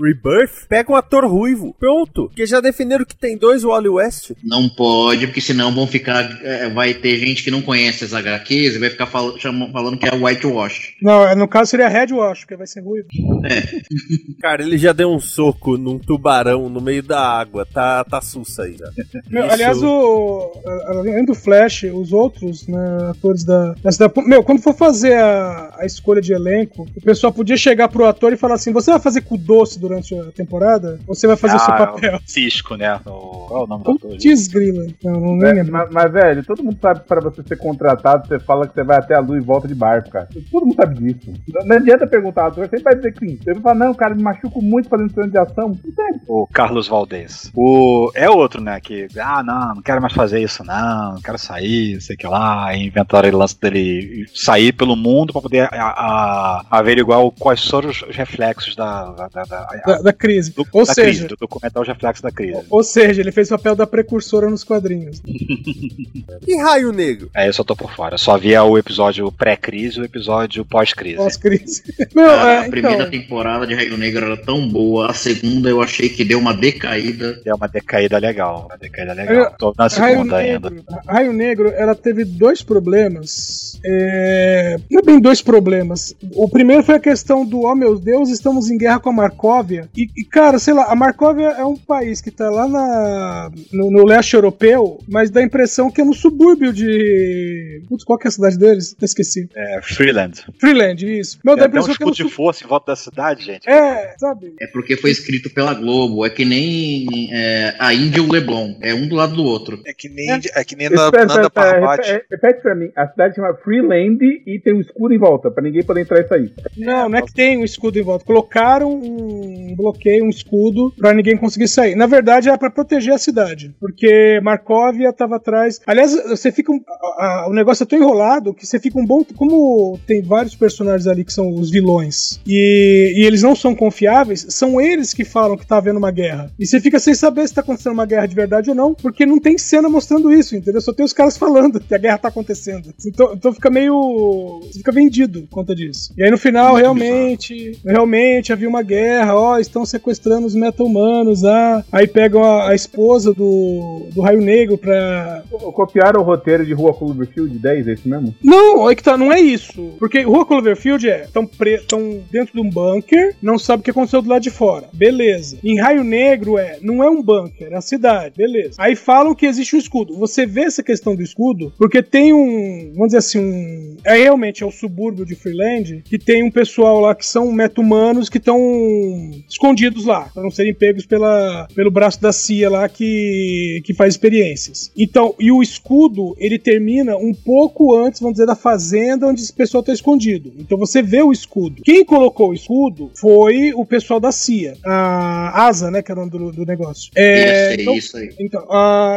Rebirth, pega um ator ruivo. Pronto. Porque já definiram que tem dois Wally West. Não pode, porque senão vão ficar. é, vai ter gente que não conhece as HQs e vai ficar fal- falando que é whitewash. Não, é, no caso seria Red Wash, porque vai ser ruivo. *laughs* Cara, ele já deu um soco num tubarão no meio da água. Tá, tá sussa aí já. Meu, Isso- aliás, o, além do Flash, os outros né, atores da, da. Meu, quando for fazer a, a escolha de elenco, o pessoal podia chegar pro ator e falar assim: você vai fazer com doce durante a temporada? Ou você vai fazer o seu Ah, papel? o Cisco, né? O, qual é o nome do ator? Putz, grila. Não, não É, lembro. mas, mas, velho, todo mundo sabe que pra você ser contratado, você fala que você vai até a lua e volta de barco, cara. Todo mundo sabe disso. Não, não adianta perguntar, o ator sempre vai dizer que sim. Você vai falar, não, cara, me machuco muito fazendo cena de ação. O Carlos Valdez. O, é outro, né? Que, ah, não, não quero mais fazer isso, não, não quero sair, não sei o que lá. Inventaram o lance dele sair pelo mundo pra poder a, a- averiguar o- quais foram os os reflexos da, da, da, da- Da, da crise. do- Ou da seja, crise, do documentar os reflexos da crise. ou seja, ele fez o papel da precursora nos quadrinhos. *laughs* E Raio Negro? Aí eu só tô por fora. Só via o episódio pré-crise e o episódio pós-crise. Pós-crise. *laughs* Meu, a é, primeira então, temporada de Raio Negro era tão boa, a segunda eu achei que deu uma decaída. Deu uma decaída legal. Uma decaída legal. Eu- Tô na Raio segunda ainda. Negro, Raio Negro, ela teve dois problemas. É... Não é bem dois problemas. O primeiro foi a questão do, oh meu Deus, estamos em guerra com a Marcóvia. E, e, cara, sei lá, a Marcóvia é um país que tá lá na, no, no leste europeu, mas dá a impressão que é no subúrbio de. Putz, qual que é a cidade deles? Eu esqueci. É, Freeland. Freeland, isso. Meu, dá a Tem até um impressão que é no escudo de força em volta da cidade, gente. É, sabe? É porque foi escrito pela Globo. É que nem é, a Índia e o Leblon. É um do lado do outro. É que nem, é que nem na, Espera, Nanda espera, repete, repete pra mim. A cidade chama Freeland e tem um escudo em volta, pra ninguém poder entrar e sair. Não, não é que tem um escudo em volta. Colocaram um bloqueio, um escudo, pra ninguém conseguir sair. Na verdade, era pra proteger a cidade. Porque Markovia tava atrás. Aliás, você fica. Um, a- a- o negócio é tão enrolado que você fica um bom. Como tem vários personagens ali que são os vilões e, e eles não são confiáveis, são eles que falam que tá havendo uma guerra. E você fica sem saber se tá acontecendo uma guerra de verdade ou não, porque não tem cena mostrando isso, entendeu? Só tem os caras falando que a guerra tá acontecendo. Então, então fica meio. Você fica vendido por conta disso. E aí no final, realmente, realmente havia uma guerra, ó, estão sequestrando os meta-humanos, ah. Aí pegam a, a esposa do, do Raio Negro pra. Copiaram o roteiro de Rua Cloverfield 10, é isso mesmo? Não, é que tá, não é isso. Porque Rua Cloverfield é, estão tão dentro de um bunker, não sabe o que aconteceu do lado de fora. Beleza. Em Raio Negro é, não é um bunker, é a cidade. Beleza. Aí falam que existe um escudo. Você vê essa questão do escudo, porque tem um, vamos dizer assim, um... É realmente, é o subúrbio de Freeland, que tem um pessoal lá que são meta-humanos que estão escondidos lá, pra não serem pegos pela, pelo braço da CIA lá que, que faz experiências. Então, e o escudo, ele termina um pouco antes, vamos dizer, da fazenda onde esse pessoal tá escondido. Então você vê o escudo. Quem colocou o escudo foi o pessoal da CIA. A ASA, né, que era o nome do, do negócio. É, isso, então- isso aí. então,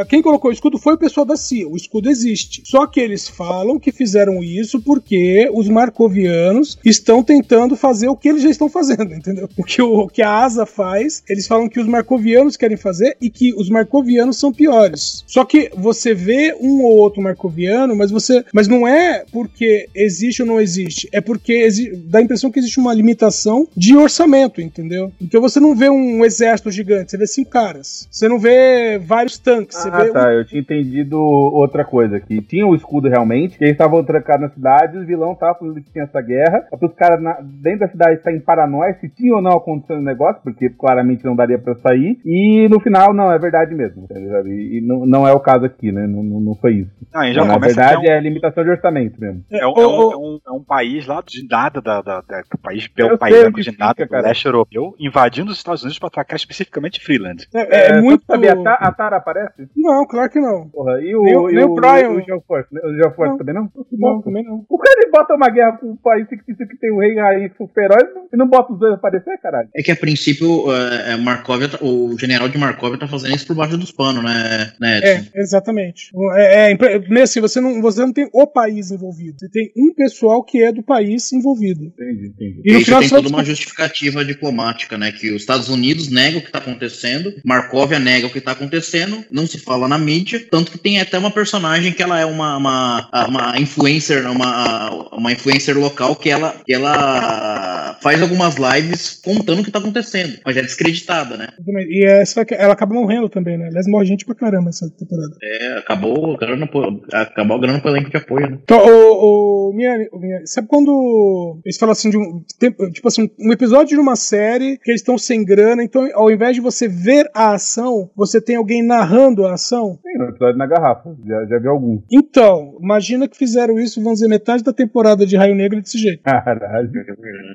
quem colocou o escudo foi o pessoal da CIA. O escudo existe. Só que eles falam que fizeram isso porque os marcovianos estão tentando fazer o que eles já estão fazendo, entendeu? O que, o, que a ASA faz, eles falam que os marcovianos querem fazer e que os marcovianos são piores. Só que você vê um ou outro marcoviano, mas você. Mas não é porque existe ou não existe. É porque exi- dá a impressão que existe uma limitação de orçamento, entendeu? Então você não vê um exército gigante, você vê cinco caras. Você não vê vários tanques, você Ah, vê. um tá. Eu tinha entendido outra coisa. Que tinha o escudo realmente, que eles estavam trancados na cidade, os vilão estavam falando que tinha essa guerra. Os caras dentro da cidade estar em paranoia se tinha ou não acontecendo o negócio, porque claramente não daria pra sair. E no final, não, é verdade mesmo. E, e não, não é o caso aqui, né? Não, não, não foi isso. E já na começa verdade, que é um- é limitação de orçamento mesmo. É um, é, um, é, um, é um país lá de nada da, da, da- do país, pelo país sei de fica, nada do cara. leste europeu, invadindo os Estados Unidos para atacar especificamente Freeland. É, é muito. saber, a, Ta- a Tara aparece? Não, claro que não. Porra, e o, Nem o- e nem o Brian. O Geoforce, né? O Geoforce Não. também não? Não, também não. O cara ele bota uma guerra com um país fictício que tem o rei e a rainha que são feroz e não bota os dois a aparecer, caralho. É que a princípio é, é, Markovia tá- o general de Markovia tá fazendo isso por baixo dos panos, né, né Edson? É, exatamente. É, é, assim, você não, você não tem o país envolvido. Você tem um pessoal que é do país envolvido. Entendi, entendi. E no Isso final tem toda uma justificativa diplomática, né? Que os Estados Unidos negam o que tá acontecendo, Markovia nega o que tá acontecendo, não se fala na mídia, tanto que tem até uma personagem que ela é uma, uma, uma influencer, uma, uma influencer local que ela, que ela faz algumas lives contando o que tá acontecendo, mas é descreditada, né? E essa, ela acaba morrendo também, né? Aliás, morre gente pra caramba essa temporada. É, acabou, grana, pro- acabou a grana pro elenco de apoio, né? Então, o, o, minha, minha- sabe quando eles falam assim de um tipo assim, um episódio de uma série que eles estão sem grana, então ao invés de você ver a ação, você tem alguém narrando a ação? Tem no episódio na garrafa, já, já vi algum. Então, imagina que fizeram isso, vamos dizer, metade da temporada de Raio Negro desse jeito. Caralho.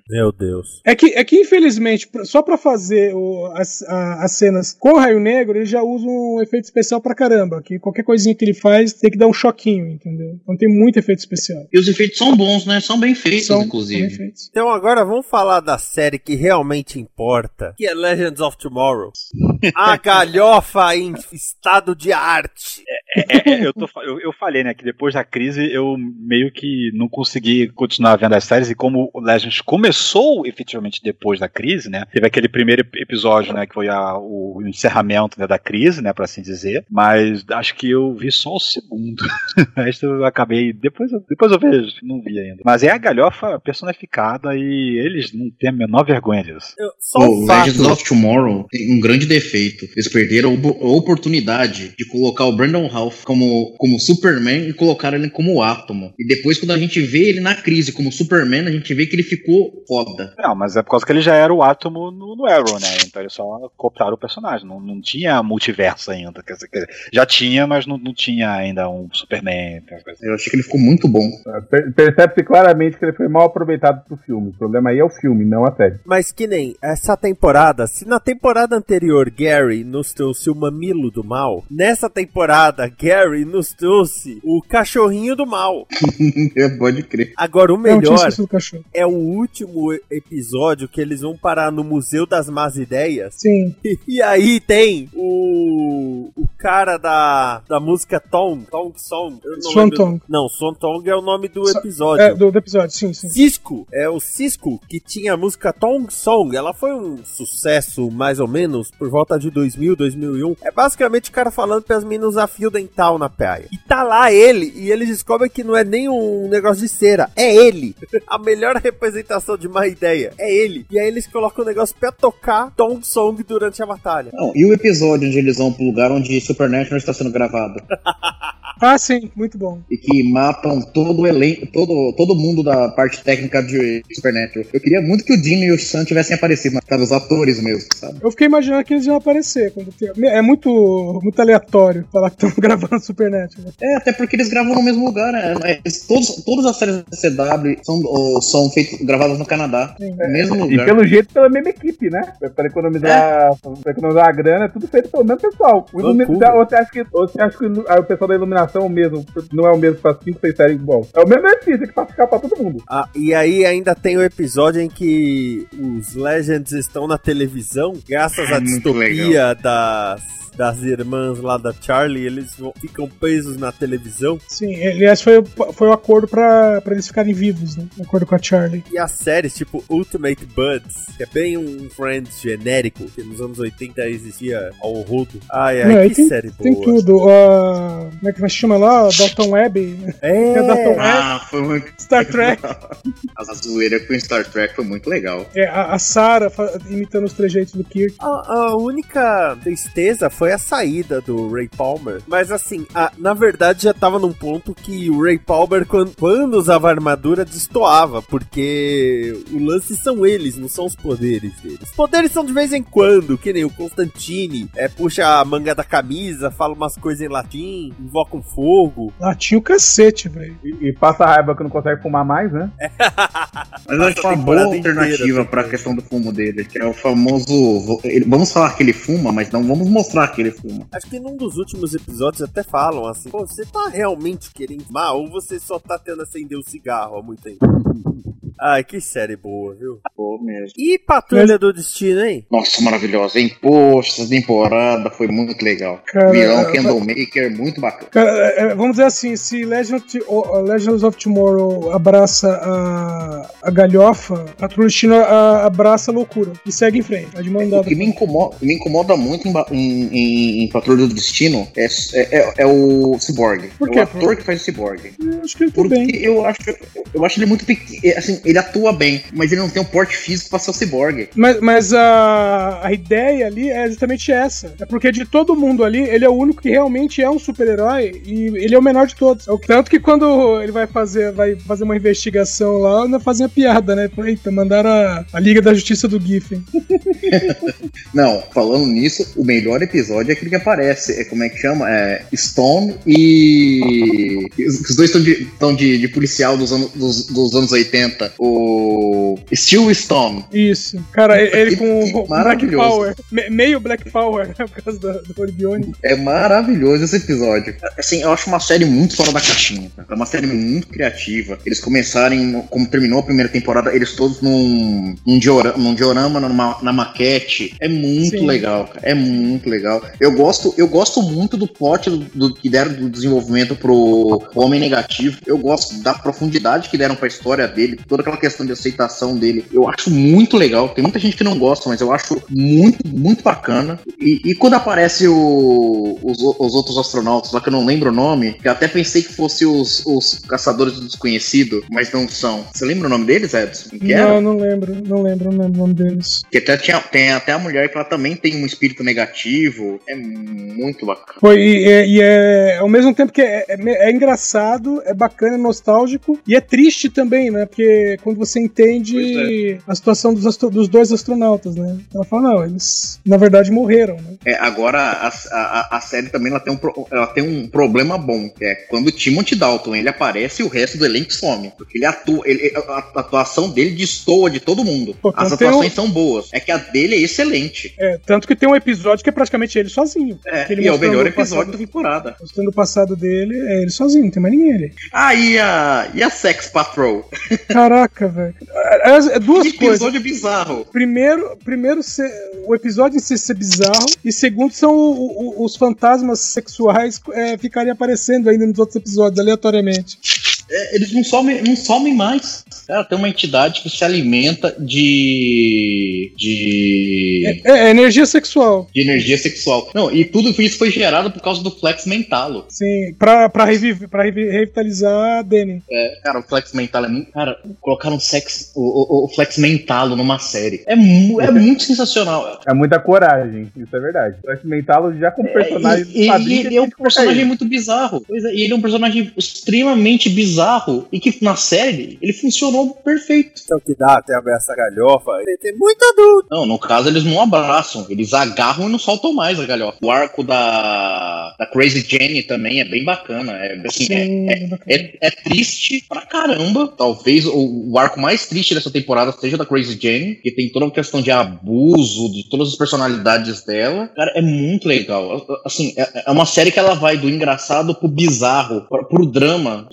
Meu Deus. É que, é que infelizmente, pra- só pra fazer o- as, a- as cenas com o Raio Negro, ele já usa um efeito especial pra caramba. Que qualquer coisinha que ele faz tem que dar um choquinho, entendeu? Então tem muito efeito especial. E os efeitos são bons, né? São bem feitos, São- são inclusive. bem feitos. Então agora vamos falar da série que realmente importa, que é Legends of Tomorrow. *laughs* A galhofa em estado de arte. É, é, eu, tô eu, eu falei, né, que depois da crise eu meio que não consegui continuar vendo as séries, e como o Legends começou efetivamente depois da crise, né, teve aquele primeiro ep- episódio, né, que foi a- o encerramento né, da crise, né, por assim dizer, mas acho que eu vi só o segundo. *laughs* o resto eu acabei, depois, eu- depois eu vejo, não vi ainda. Mas é a galhofa personificada e eles não têm a menor vergonha disso. Eu- Só O fato. Legends of Tomorrow tem um grande defeito. Eles perderam a opo- a oportunidade de colocar o Brandon House Ralph como, como Superman e colocaram ele como Átomo. E depois, quando a gente vê ele na crise como Superman, a gente vê que ele ficou foda. Não, mas é por causa que ele já era o átomo no, no Arrow, né? Então eles só copiaram o personagem. Não, não tinha multiverso ainda. Quer dizer, já tinha, mas não, não tinha ainda um Superman. Eu achei que ele ficou muito bom. É, percebe-se claramente que ele foi mal aproveitado pro filme. O problema aí é o filme, não a série. Mas que nem essa temporada, se na temporada anterior Gary nos trouxe o mamilo do mal, nessa temporada Gary nos trouxe o cachorrinho do mal. *laughs* Pode crer. Agora o melhor é o último episódio que eles vão parar no Museu das Más Ideias. Sim. *laughs* E aí tem o o cara da, da música Tong, Tong Song. Swan Tong. Não, Swan Tong é o nome do episódio. É, do, do episódio, sim, sim. Cisco, é o Cisco que tinha a música Tong Song. Ela foi um sucesso, mais ou menos, por volta de 2000, 2001. É basicamente o cara falando para as meninas usar fio dental na praia. E tá lá ele, e eles descobrem que não é nem um negócio de cera, é ele. *laughs* a melhor representação de uma ideia é ele. E aí eles colocam o negócio pra tocar Tong Song durante a batalha. Não, e o episódio onde eles vão pro lugar onde Supernatural está sendo gravado? *laughs* Ah, sim, muito bom. E que matam todo o elenco, todo, todo mundo da parte técnica de Supernatural. Eu queria muito que o Jimmy e o Sam tivessem aparecido, mas cara, os atores mesmo, sabe? Eu fiquei imaginando que eles iam aparecer. Quando É muito, muito aleatório falar que estão *laughs* gravando Supernatural. É, até porque eles gravam no mesmo lugar, né? Eles, todos, todas as séries da CW são, são feitas, gravadas no Canadá. Sim. No mesmo lugar. E pelo jeito pela mesma equipe, né? Pra economizar, é. pra economizar a grana, é tudo feito pelo mesmo pessoal. O você acha que, ou você acha que o pessoal da iluminação o mesmo, não é o mesmo pra 5, 6 séries igual. É o mesmo artista que faz ficar pra todo mundo. Ah, e aí ainda tem o episódio em que os Legends estão na televisão, graças é à distopia legal. das das irmãs lá da Charlie, eles ficam presos na televisão. Sim, aliás, foi, foi o acordo pra, pra eles ficarem vivos, né? O acordo com a Charlie. E as séries, tipo Ultimate Buds, que é bem um Friends genérico, que nos anos 80 existia ao rodo. Ai, ai, Não, que tem, série boa. Tem tudo. Uh, como é que vai se chama lá? Dalton Web. É, *laughs* é Dalton ah, Web. foi muito... Star Trek. *laughs* a zoeira com Star Trek foi muito legal. É, a, a Sarah imitando os trejeitos do Kirk. A, a única tristeza foi foi a saída do Ray Palmer. Mas assim, a, na verdade já tava num ponto que o Ray Palmer, quando, quando usava armadura, destoava. Porque o lance são eles, não são os poderes deles. Os poderes são de vez em quando, que nem o Constantine. É, puxa a manga da camisa, fala umas coisas em latim, invoca um fogo. Latim o cacete, velho. E, e, passa raiva que não consegue fumar mais, né? *laughs* Mas eu acho uma boa alternativa para a questão do fumo dele, que é o famoso. Vamos falar que ele fuma, mas não vamos mostrar que ele fuma. Acho que num dos últimos episódios até falam assim: você tá realmente querendo fumar ou você só tá tendo acender o cigarro há muito tempo? *laughs* Ai, que série boa, viu? Boa mesmo. E Patrulha Mas... do Destino, hein? Nossa, maravilhosa, hein? Poxa, essa temporada foi muito legal. Cara, Vilão Candlemaker, muito bacana. Cara, é, é, vamos dizer assim, se Legend of, Legends of Tomorrow abraça a, a galhofa, Patrulha do Destino a, abraça a loucura e segue em frente. É de o que me incomoda, me incomoda muito em, em, em, em Patrulha do Destino é, é, é, é o Cyborg. Por quê? É o ator que faz o Cyborg. Eu acho que ele tá bem. Eu acho, eu acho ele muito pequeno. Assim, ele atua bem, mas ele não tem um porte físico pra ser o cyborg. Mas, mas a, a ideia ali é justamente essa. É porque de todo mundo ali, ele é o único que realmente é um super-herói e ele é o menor de todos. É tanto que quando ele vai fazer, vai fazer uma investigação lá, ainda fazem a piada, né? Eita, mandaram a, a Liga da Justiça do Giffen. *laughs* não, falando nisso, o melhor episódio é aquele que aparece. É, como é que chama? É Stone e. Os dois estão de, de, de, policial dos, anos, dos, dos anos 80 o Steel Stone. Isso. Cara, ele, *laughs* com Black Power. meio Black Power, né? Por causa do, do Orbione. É maravilhoso esse episódio. Assim, eu acho uma série muito fora da caixinha. É uma série muito criativa. Eles começarem, como terminou a primeira temporada, eles todos num, num, diorama, num diorama numa, na maquete. É muito Sim. legal, cara. É muito legal. Eu gosto, eu gosto muito do plot do, do que deram do desenvolvimento pro Homem Negativo. Eu gosto da profundidade que deram pra história dele, toda toda aquela questão de aceitação dele, eu acho muito legal. Tem muita gente que não gosta, mas eu acho muito, muito bacana. E, e quando aparece o, os, os, outros astronautas, lá que eu não lembro o nome, que eu até pensei que fosse os, os caçadores do desconhecido, mas não são. Você lembra o nome deles, Edson? Que não, era? não lembro, não lembro, não lembro o nome deles. Que até tinha, tem até a mulher que ela também tem um espírito negativo. É muito bacana. Foi, e, e, e é ao mesmo tempo que é, é, é, engraçado, é bacana, é nostálgico e é triste também, né? Porque quando você entende é. a situação dos, dos dois astronautas, né? Ela fala, não, eles na verdade morreram, né? É, agora a, a, a série também ela tem, um, ela tem um problema bom, que é quando o Timothy Dalton ele aparece, o resto do elenco some. Porque ele atua, ele, a, a atuação dele destoa de todo mundo. Pô, As atuações um... são boas. É que a dele é excelente. É, tanto que tem um episódio que é praticamente ele sozinho. É, ele e é o melhor episódio da temporada. Mostrando o passado dele, é ele sozinho, não tem mais ninguém ali. Ah, e a, e a Sex Patrol? Caraca, velho. É, duas que coisas. episódio bizarro. Primeiro, primeiro ser, o episódio em si ser bizarro, e segundo são o, o, os fantasmas sexuais é, ficarem aparecendo ainda nos outros episódios, aleatoriamente. É, eles não somem, não somem mais. Cara, tem uma entidade que se alimenta de. de. É, é, energia sexual. De energia sexual. Não, e tudo isso foi gerado por causa do Flex Mentalo. Sim, pra, pra, reviv, pra revitalizar a Danny. É, cara, o Flex Mentalo é muito. Cara, colocaram sex, o, o, o Flex Mentalo numa série. É, mu, é muito sensacional. É muita coragem, isso é verdade. O Flex Mentalo já como personagem. É, e, e, ele é um personagem muito bizarro. É, e ele é um personagem extremamente bizarro bizarro e que na série ele funcionou perfeito. É o que dá até essa galhofa. Tem, tem muito adulto. Não, no caso eles não abraçam, eles agarram e não soltam mais a galhofa. O arco da, da Crazy Jenny também é bem bacana. É, assim, Sim, é, é, é, é, triste pra caramba. Talvez o, o, arco mais triste dessa temporada seja da Crazy Jenny, que tem toda uma questão de abuso de todas as personalidades dela. Cara, é muito legal. Assim, é, é uma série que ela vai do engraçado pro bizarro, pro drama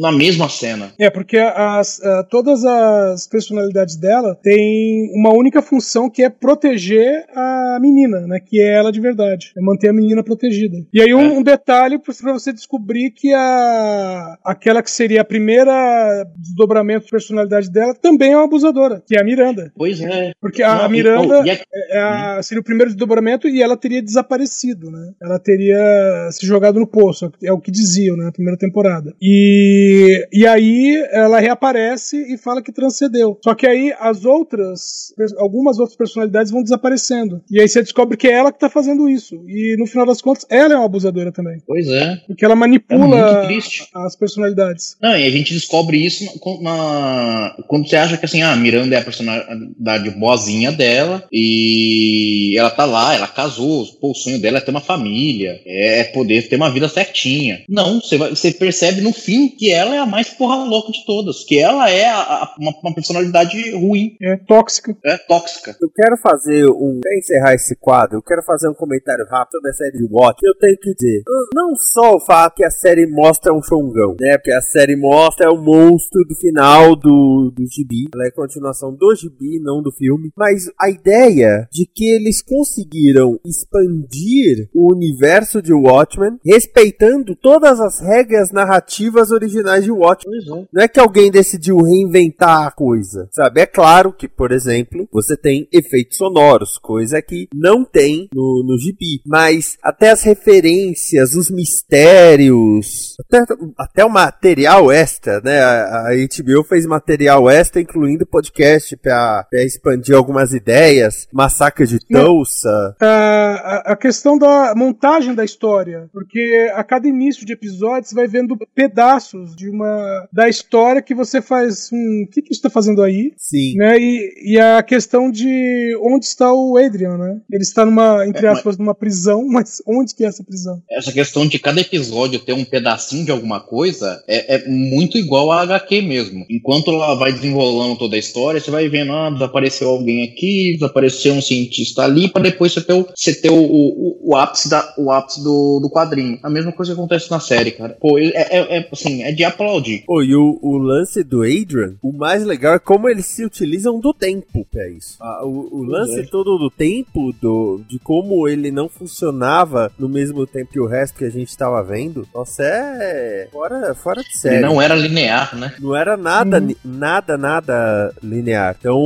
na mesma cena. É, porque as, uh, todas as personalidades dela têm uma única função que é proteger a menina, né? Que é ela de verdade. É manter a menina protegida. E aí um, é. um detalhe para você descobrir que a aquela que seria a primeira desdobramento de personalidade dela também é uma abusadora, que é a Miranda. Pois é. Porque a, Não, a Miranda oh, é, é a, seria o primeiro desdobramento e ela teria desaparecido, né? Ela teria se jogado no poço, é o que diziam, né? Na primeira temporada. E e, aí ela reaparece e fala que transcendeu. Só que aí as outras, algumas outras personalidades vão desaparecendo. E aí você descobre que é ela que tá fazendo isso. E no final das contas, ela é uma abusadora também. Pois é. Porque ela manipula é as personalidades. Não, e a gente descobre isso na, na, quando você acha que assim, ah, a Miranda é a personalidade boazinha dela e ela tá lá, ela casou, pô, o sonho dela é ter uma família, é poder ter uma vida certinha. Não, você, vai, você percebe no fim que ela é a mais porra louca de todas, que ela é a, a, uma, uma, personalidade ruim. É tóxica. É tóxica. Eu quero fazer um. Pra encerrar esse quadro, eu quero fazer um comentário rápido sobre a série de Watch. Eu tenho que dizer, não só o fato que a série mostra um chongão, né? Porque a série mostra o monstro do final do, do gibi. Ela é continuação do gibi, não do filme. Mas a ideia de que eles conseguiram expandir o universo de Watchmen, respeitando todas as regras narrativas originais de Watchmen. É. Não é que alguém decidiu reinventar a coisa, sabe? É claro que, por exemplo, você tem efeitos sonoros, coisa que não tem no, no gibi. Mas até as referências, os mistérios, até, até o material extra, né? A, a HBO fez material extra, incluindo podcast para expandir algumas ideias. Massacre de Tulsa. A, a questão da montagem da história, porque a cada início de episódio você vai vendo pedaços de uma da história que você faz um, o que que está fazendo aí? Sim. Né? E, e a questão de onde está o Adrian, né? Ele está numa entre é, aspas numa prisão, *laughs* mas onde que é essa prisão? Essa questão de cada episódio ter um pedacinho de alguma coisa é, é muito igual a HQ mesmo. Enquanto ela vai desenrolando toda a história, você vai vendo, ah, desapareceu alguém aqui, desapareceu um cientista ali, para depois você ter o, você ter o, o, o ápice, da, o ápice do, do quadrinho. A mesma coisa que acontece na série, cara. Pô, é, é, é assim, é de aplaudir. Pô, e o, o lance do Adrian, o mais legal é como eles se utilizam do tempo pra isso. Ah, o, o lance é. todo do tempo, do, de como ele não funcionava no mesmo tempo que o resto que a gente tava vendo, nossa, é fora, fora de Ele série. não era linear, né? Não era nada, ni- nada, nada linear. Então,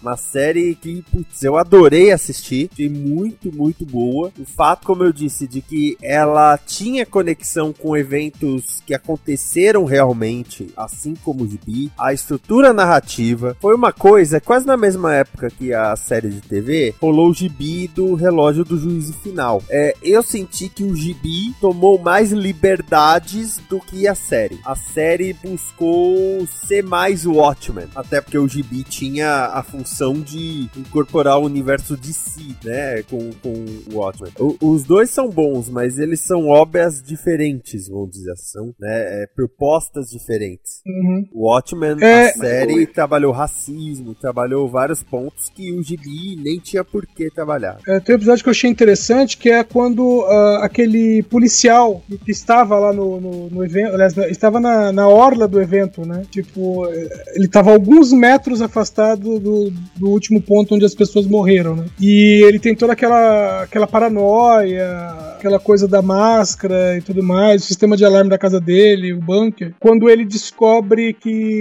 uma série que, putz, eu adorei assistir. Achei muito, muito boa. O fato, como eu disse, de que ela tinha conexão com eventos que aconteceram realmente, assim como o Gibi. A estrutura narrativa foi uma coisa, quase na mesma época que a série de TV, rolou o Gibi do relógio do juízo final. É, eu senti que o Gibi tomou mais liberdades do que a série. A série buscou ser mais Watchmen, até porque o Gibi tinha a função de incorporar o universo de si, né, com, com o Watchmen. O- os dois são bons, mas eles são obras diferentes, vamos dizer assim, né, é, propostas diferentes. Uhum. O Watchmen, É, a série, trabalhou racismo, trabalhou vários pontos que o Gibi nem tinha por que trabalhar. É, tem um episódio que eu achei interessante, que é quando ah, aquele policial que estava lá no, no, no evento, aliás, estava na, na orla do evento, né? Tipo, eh, ele estava alguns metros afastado do, do último ponto onde as pessoas morreram, né? E ele tem toda aquela, aquela paranoia, aquela coisa da máscara e tudo mais, o sistema de alarme da casa dele, o bunker, quando ele descobre que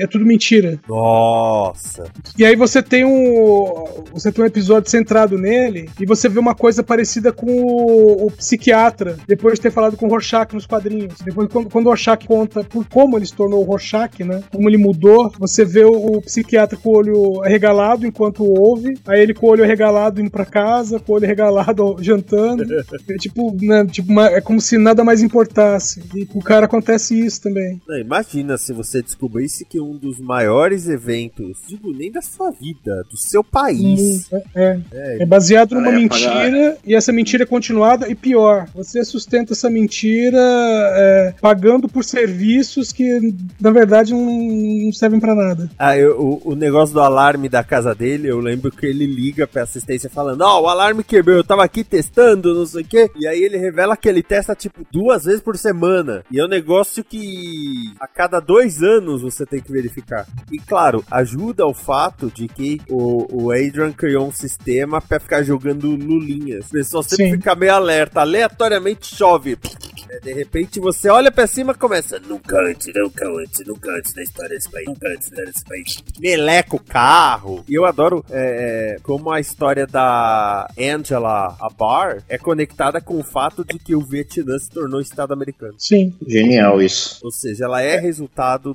é tudo mentira. Nossa! E aí você tem um. Você tem um episódio centrado nele e você vê uma coisa parecida com o, o psiquiatra, depois de ter falado com o Rorschach nos quadrinhos. Depois, quando, quando o Rorschach conta por como ele se tornou o Rorschach, né? Como ele mudou, você vê o, o psiquiatra com o olho arregalado enquanto ouve, aí ele com o olho arregalado indo pra casa, com o olho arregalado *laughs* jantando. É tipo, né, tipo é como se nada mais importasse. E com o cara acontece isso também. Não, imagina se você descobrisse que um dos maiores eventos, digo nem da sua vida, do seu país. É, é. É baseado numa Cara, ia mentira e essa mentira é continuada e pior, você sustenta essa mentira é, pagando por serviços que na verdade não, não servem pra nada. Ah, eu- o, o negócio do alarme da casa dele, eu lembro que ele liga pra assistência falando: Ó, o alarme quebrou, eu tava aqui testando, não sei o quê. E aí ele revela que ele testa tipo duas vezes por semana. E é um negócio que a cada dois anos você tem que verificar. E claro, ajuda o fato de que o, o Adrian criou um sistema pra ficar jogando lulinhas. O pessoal sempre Sim. fica meio alerta, aleatoriamente chove. É, De repente você olha pra cima e começa. Nunca antes, nunca antes, nunca antes na história desse país, nunca antes desse país. Meleca o carro. E eu adoro é, é, como a história da Angela Abar é conectada com o fato de que o Vietnã se tornou Estado americano. Sim. Genial isso. Ou seja, ela é resultado do,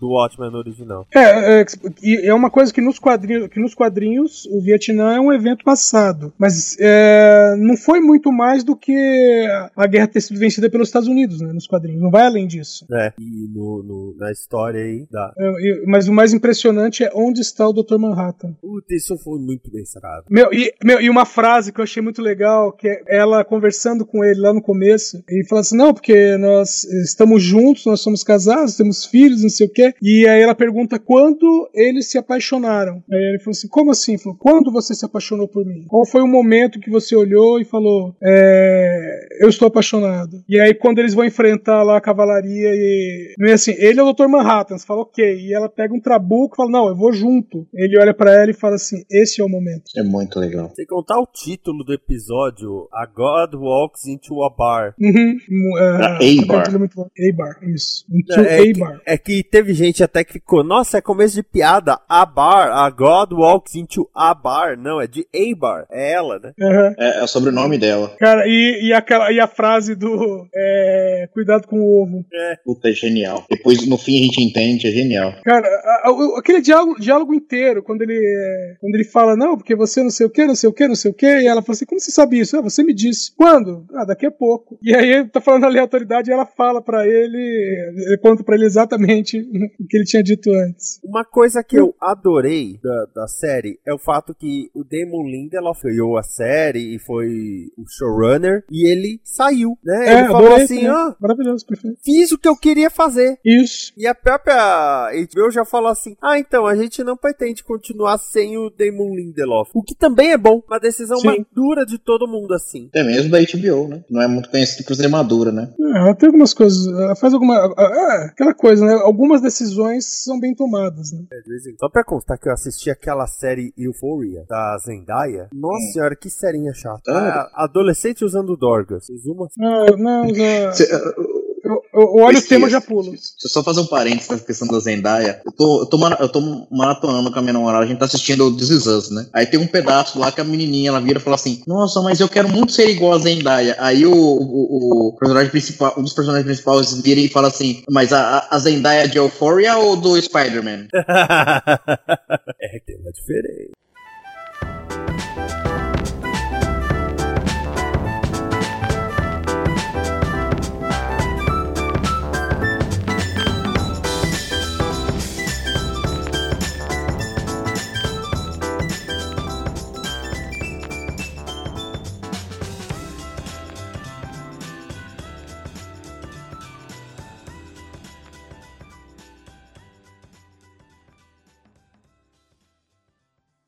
do Watchmen original. É, é, é uma coisa que nos quadrinhos, que nos quadrinhos o Vietnã é um evento passado, mas é, não foi muito mais do que a guerra ter sido vencida pelos Estados Unidos, né, nos quadrinhos. Não vai além disso. né? E no, no- na história aí da. É, mas o mais impressionante é onde está o Dr. Manhattan. Puta, isso foi muito bem sacado. Meu e, meu, e uma frase que eu achei muito legal, que é ela conversando com ele lá no começo, e fala assim, não, porque nós estamos juntos, nós somos casados, temos filhos, não sei o quê. E aí ela pergunta quando eles se apaixonaram. Aí ele falou assim, como assim? Falou, quando você se apaixonou por mim? Qual foi o momento que você olhou e falou, é, eu estou apaixonado? E aí quando eles vão enfrentar lá a cavalaria e... e assim, ele é o Dr. Manhattan, você fala, ok. E ela pega um trabuco e fala, não, eu vou junto. Ele olha pra ela e fala assim, esse é o momento. É muito legal. Sem contar o título do episódio, A God Walks into a Bar. Uhum. Uh, A-Bar. é muito bom. A-Bar, isso. Into É, é, A-Bar. que, é que teve gente até que ficou, nossa, é começo de piada, a bar, a God walks into a bar. Não, é de a bar, é ela, né? Uhum. É, é o sobrenome dela. Cara, e, e, aquela, e a frase do é, cuidado com o ovo. Puta, é genial. Depois, no fim, a gente entende, é genial. Cara, a- a- aquele diálogo, diálogo inteiro, quando ele, é, quando ele fala, não, porque você não sei o que, não sei o que, não sei o que, e ela fala assim, como você sabe isso? Ah, você me disse. Quando? Ah, daqui a pouco. E aí ele tá falando aleatoriedade e ela fala pra ele, ele conta pra ele exatamente *laughs* o que ele tinha dito antes. Uma coisa que eu adorei da, da série é o fato que o Damon Lindelof criou a série e foi o showrunner e ele saiu, né? É, ele falou adorei assim, também. ah, Maravilhoso, perfeito. fiz o que eu queria fazer. Isso. E a própria HBO já falou assim: ah, então a gente não pretende continuar sem o Damon Lindelof. O que também é bom, uma decisão Sim. madura de todo mundo assim. Até mesmo da HBO, né? Não é muito conhecido por ser madura, né? É, ela tem algumas coisas, ela faz alguma. É, aquela coisa, né? Algumas decisões são bem tomadas, né? É, Só pra constar que eu assisti aquela série Euphoria da Zendaya. Nossa senhora, que serinha chata. Ah. Ah, adolescente usando dorgas. Uma Não, não, já- Cê- eu, eu olho o tema e já pulo. Deixa eu só fazer um parênteses nessa questão da Zendaya. Eu tô, eu tô, mara- eu tô maratonando com a minha namorada, a gente tá assistindo o This Is Us, né? Aí tem um pedaço lá que a menininha, ela vira e fala assim, nossa, mas eu quero muito ser igual a Zendaya. Aí o, o, o personagem principal, um dos personagens principais vira e fala assim, mas a, a- a Zendaya de Euphoria ou do Spider-Man? *laughs* é, tem uma diferença.